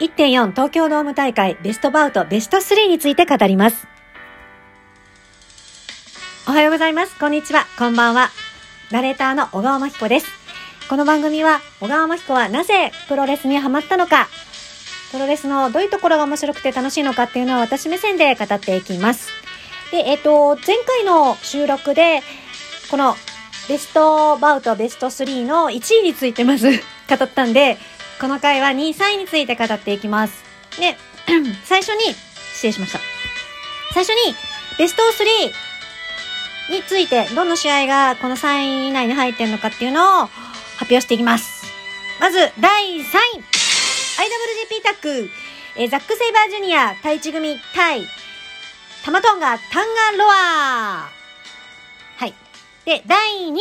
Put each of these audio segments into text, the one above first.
1.4東京ドーム大会ベストバウトベスト3について語ります。おはようございます。こんにちは。こんばんは。ナレーターの小川真彦です。この番組は小川真彦はなぜプロレスにハマったのか、プロレスのどういうところが面白くて楽しいのかっていうのは私目線で語っていきます。で、えっ、と、前回の収録で、このベストバウトベスト3の1位についてまず語ったんで、この回は2位、3位について語っていきます。で、最初に、失礼しました。最初に、ベスト3について、どの試合がこの3位以内に入ってるのかっていうのを発表していきます。まず、第3位 IWGP タック、えーザック・セイバージュニア、対一組、対、タマトンガ、タンガロアはい。で、第2位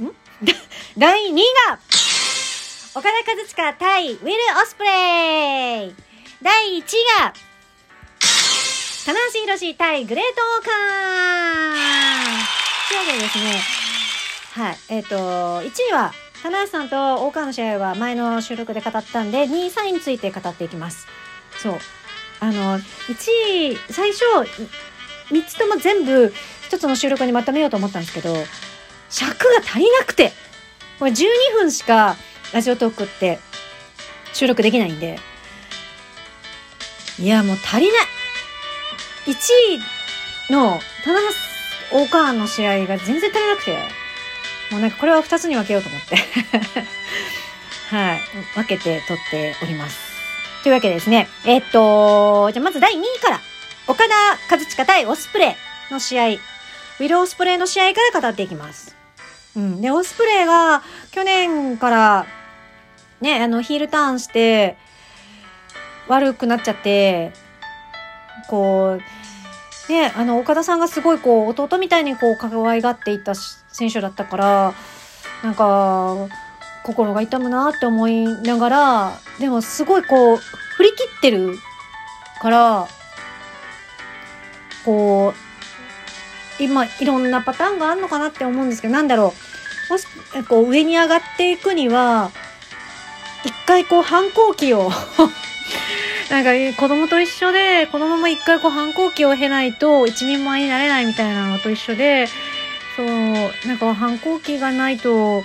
が、ん？第2位が、岡田和親対ウィル・オスプレイ第1位が、棚橋宏対グレート・オーカーというわけでですね、はい、えっ、と、1位は、棚橋さんと大川の試合は前の収録で語ったんで、2位、3位について語っていきます。そう。あの、1位、最初、3つとも全部、1つの収録にまとめようと思ったんですけど、尺が足りなくて、これ12分しかラジオトークって収録できないんで、いや、もう足りない !1 位の棚橋大川の試合が全然足りなくて、もうなんかこれは2つに分けようと思って。はい。分けて撮っております。というわけでですね。えっと、じゃまず第2位から、岡田和親対オスプレイの試合、ウィル・オスプレイの試合から語っていきます。うん。で、オスプレイが去年から、ね、あの、ヒールターンして、悪くなっちゃって、こう、ね、あの、岡田さんがすごいこう、弟みたいにこう、可愛がっていた選手だったから、なんか、心が痛むなって思いながら、でもすごいこう、振り切ってるから、こう、今、いろんなパターンがあるのかなって思うんですけど、なんだろう。もし、こう、上に上がっていくには、一回こう、反抗期を、なんか、子供と一緒で、子供も一回こう、反抗期を経ないと、一人前になれないみたいなのと一緒で、そう、なんか反抗期がないと、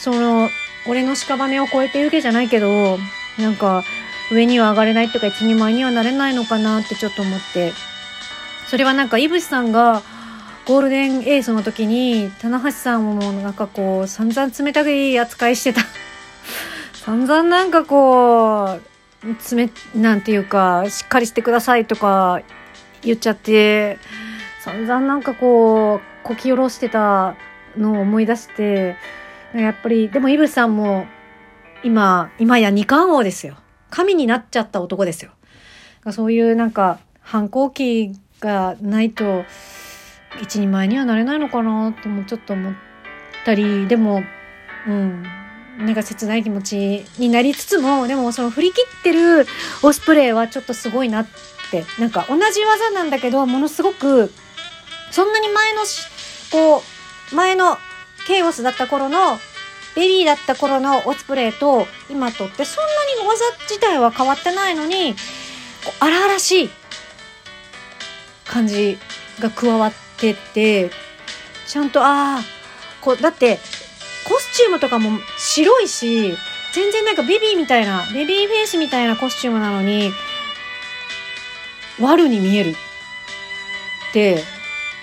その、俺の屍を越えてゆけじゃないけど、なんか、上には上がれないとか一人前にはなれないのかなってちょっと思って。それはなんか、いぶしさんが、ゴールデンエースの時に、棚橋さんもなんかこう、散々冷たい扱いしてた。散々なんかこう、つめ、なんていうか、しっかりしてくださいとか言っちゃって、散々なんかこう、こき下ろしてたのを思い出して、やっぱり、でもイブさんも、今、今や二冠王ですよ。神になっちゃった男ですよ。そういうなんか、反抗期がないと、一人前にはなれないのかなともちょっと思ったり、でも、うん、なんか切ない気持ちになりつつも、でもその振り切ってるオスプレイはちょっとすごいなって、なんか同じ技なんだけど、ものすごく、そんなに前の、こう、前のケイオスだった頃の、ベビーだった頃のオスプレイと今とってそんなに技自体は変わってないのに、荒々しい感じが加わってて、ちゃんと、ああ、こう、だって、コスチュームとかも白いし、全然なんかベビーみたいな、ベビーフェイスみたいなコスチュームなのに、悪に見えるって、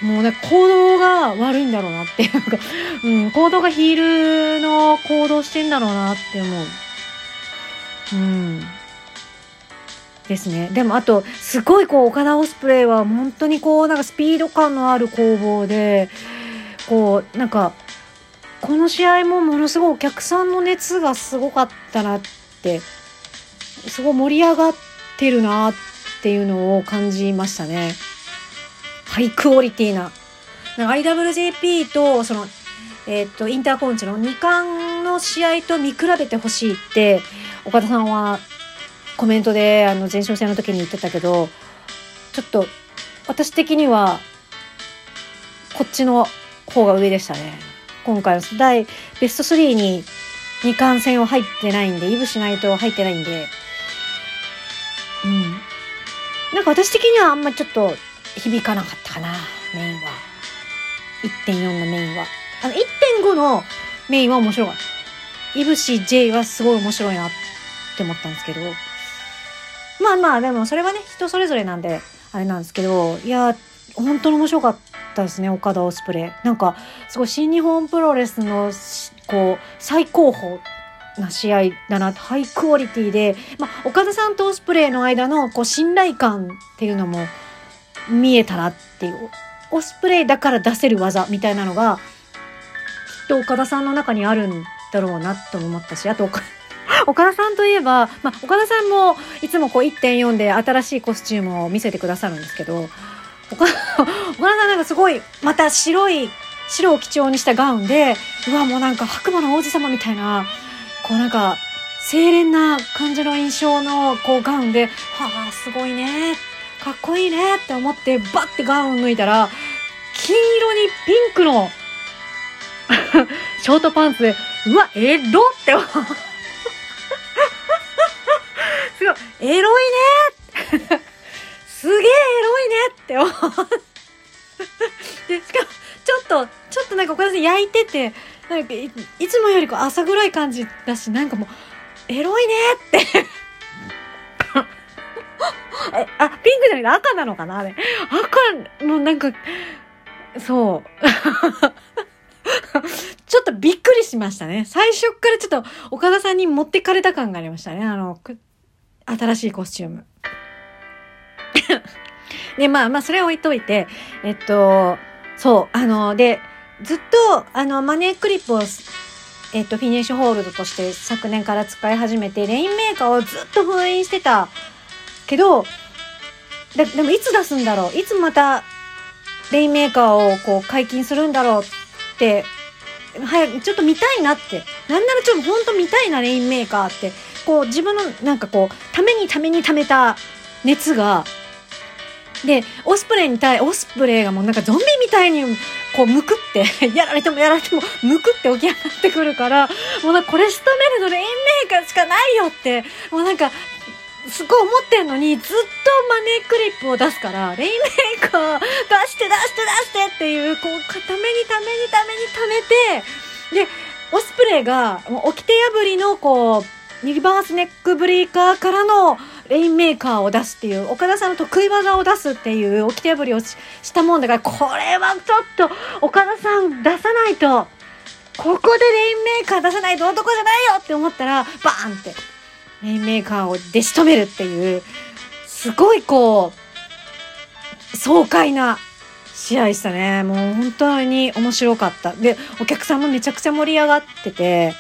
もうね、行動が悪いんだろうなって いうか、うん、行動がヒールの行動してんだろうなって思う。うん。ですね。でもあと、すごいこう、岡田オスプレイは本当にこう、なんかスピード感のある攻防で、こう、なんか、この試合もものすごいお客さんの熱がすごかったなって、すごい盛り上がってるなっていうのを感じましたね。ハイクオリティな。なんか IWJP と、その、えっ、と、インターコンチの2冠の試合と見比べてほしいって、岡田さんはコメントで、あの、前哨戦の時に言ってたけど、ちょっと、私的には、こっちの方が上でしたね。今回の第ベスト3に二冠戦は入ってないんで、イブしないと入ってないんで、うん。なんか私的にはあんまちょっと響かなかったかな、メインは。1.4のメインは。あの、1.5のメインは面白かった。イブシ J はすごい面白いなって思ったんですけど。まあまあ、でもそれはね、人それぞれなんで、あれなんですけど、いや、本当に面白かったたですね、岡田オスプレイ。なんか、すごい新日本プロレスの、こう、最高峰な試合だな、ハイクオリティで、まあ、岡田さんとオスプレイの間の、こう、信頼感っていうのも見えたなっていう。オスプレイだから出せる技みたいなのが、きっと岡田さんの中にあるんだろうなと思ったし、あと岡、岡田さんといえば、まあ、岡田さんもいつもこう1.4で新しいコスチュームを見せてくださるんですけど、岡田さんなんかすごい、また白い、白を基調にしたガウンで、うわ、もうなんか白馬の王子様みたいな、こうなんか、清廉な感じの印象のこうガウンで、はあ、すごいね、かっこいいねって思って、バッてガウン脱いだら、金色にピンクの ショートパンツで、うわ、エロって思う。すごい、エロいねって。で、しかも、ちょっと、ちょっとなんか岡田さん焼いてて、なんかいつもよりこう朝黒い感じだし、なんかもう、エロいねって、あ、ピンクじゃなくて赤なのかなあれ。赤のなんか、そう。ちょっとびっくりしましたね。最初からちょっと岡田さんに持ってかれた感がありましたね。あの、新しいコスチューム。で、まあまあ、それは置いといて、えっと、そう、あの、で、ずっと、あの、マネークリップを、えっと、フィニッシュホールドとして昨年から使い始めて、レインメーカーをずっと封印してたけど、ででもいつ出すんだろう？いつまたレインメーカーをこう解禁するんだろうって、早く、ちょっと見たいなって。なんならちょっとほんと見たいな、レインメーカーって。こう自分のなんかこう、ためにためにためた熱が、で、オスプレイに対、オスプレイがもうなんかゾンビみたいに、こう、むくって、やられてもやられても、むくって起き上がってくるから、もうなんかこれ仕留めるのレインメーカーしかないよって、もうなんか、すごい思ってんのに、ずっとマネークリップを出すから、レインメーカー出して出して出してっていう、こう、ためにためにためにためて、で、オスプレイが、もう、掟破りの、こう、リバースネックブレーカーからのレインメーカーを出すっていう、岡田さんの得意技を出すっていう、掟破りをししたもんだから、これはちょっと、岡田さん出さないと、ここでレインメーカー出さないと男じゃないよって思ったら、バーンって、レインメーカーを出し止めるっていう、すごいこう、爽快な試合でしたね。もう本当に面白かった。で、お客さんもめちゃくちゃ盛り上がってて、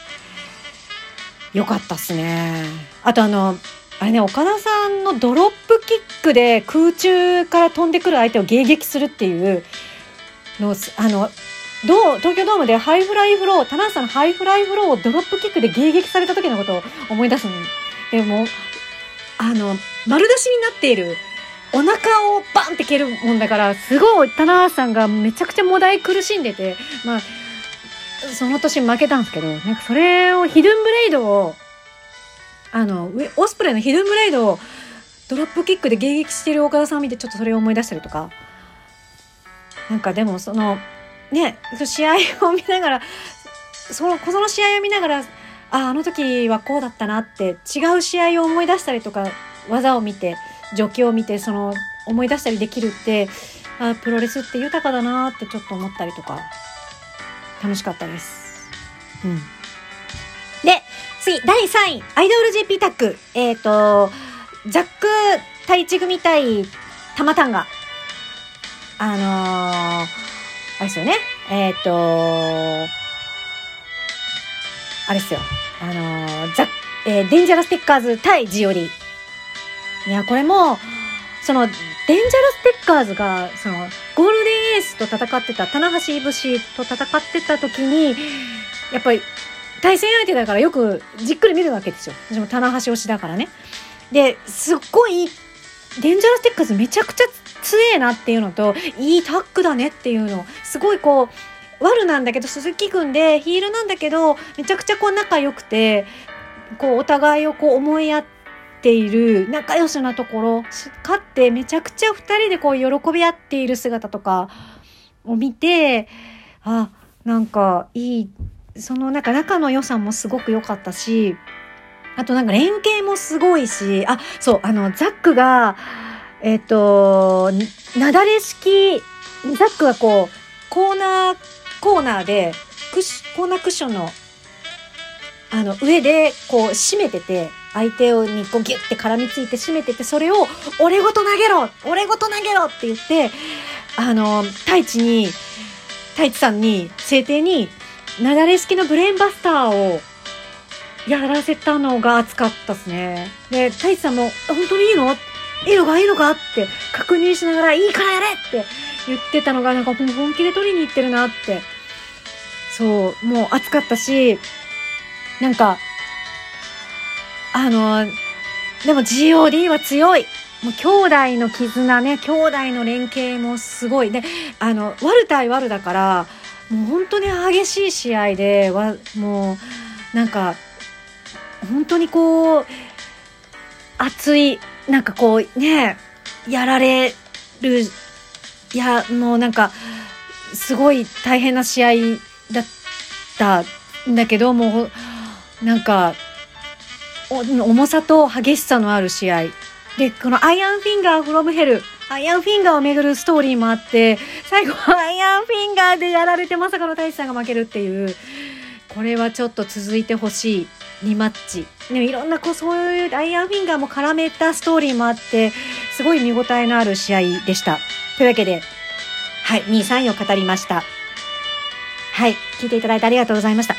よかったっすね。あとあの、あれね、岡田さんのドロップキックで空中から飛んでくる相手を迎撃するっていうの、あの、どう東京ドームでハイフライフロー、田中さんのハイフライフローをドロップキックで迎撃された時のことを思い出すのにでも、あの、丸出しになっているお腹をバンって蹴るもんだから、すごい田中さんがめちゃくちゃもだえ苦しんでて、まあ、その年負けたんですけど、なんかそれをヒドゥンブレイドを、あの、オスプレイのヒドゥンブレイドをドロップキックで迎撃してる岡田さんを見てちょっとそれを思い出したりとか、なんかでもその、ね、試合を見ながら、その、その試合を見ながら、あ、あの時はこうだったなって、違う試合を思い出したりとか、技を見て、状況を見て、その、思い出したりできるって、あ、プロレスって豊かだなってちょっと思ったりとか、楽しかったです。うん。次、第3位、アイドル JP タック。えっ、と、ザック対一組対タマタンガ。あのー、あれですよね。えっ、とあれですよ。あのー、ザえデンジャラステッカーズ対ジオリ。いや、これも、その、デンジャラステッカーズが、その、ゴールデンエースと戦ってた、棚橋いぶしと戦ってた時に、やっぱり、対戦相手だからよくじっくり見るわけですよ。私も棚橋推しだからね。で、すっごい、デンジャラステッカーズめちゃくちゃ強えなっていうのと、いいタッグだねっていうのを、すごいこう、悪なんだけど、鈴木くんでヒールなんだけど、めちゃくちゃこう仲良くて、こうお互いをこう思い合っている仲良しなところ、勝ってめちゃくちゃ二人でこう喜び合っている姿とかを見て、あ、なんかいい、そのなんか仲の良さもすごく良かったし、あとなんか連携もすごいし、あ、そう、あの、ザックが、えっ、と、なだれ式、ザックがこう、コーナー、コーナーで、クッシコーナークッションの、あの、上で、こう、締めてて、相手にこうギュッて絡みついて締めてて、それを、俺ごと投げろ!俺ごと投げろ!って言って、あの、太一に、太一さんに、制定に、なだれ式のブレーンバスターをやらせたのが熱かったですね。で、太一さんも、本当にいいの？いいのかいいのかって確認しながら、いいからやれって言ってたのが、なんかもう本気で取りに行ってるなって。そう、もう熱かったし、なんか、あの、でも GOD は強い。もう兄弟の絆ね、兄弟の連携もすごい。で、あの、ワル対ワルだから、もう本当に激しい試合で、わもう、なんか、本当にこう、熱い、なんかこうね、やられる、いや、もうなんか、すごい大変な試合だったんだけど、もう、なんか、重さと激しさのある試合。で、このアイアンフィンガーフロムヘル、アイアンフィンガーをめぐるストーリーもあって、最後はアイアンフィンガーでやられてまさかのタイチさんが負けるっていう、これはちょっと続いてほしいリマッチ。でもいろんなこうそういうアイアンフィンガーも絡めたストーリーもあって、すごい見応えのある試合でした。というわけで、はい、2位3位を語りました。はい、聞いていただいてありがとうございました。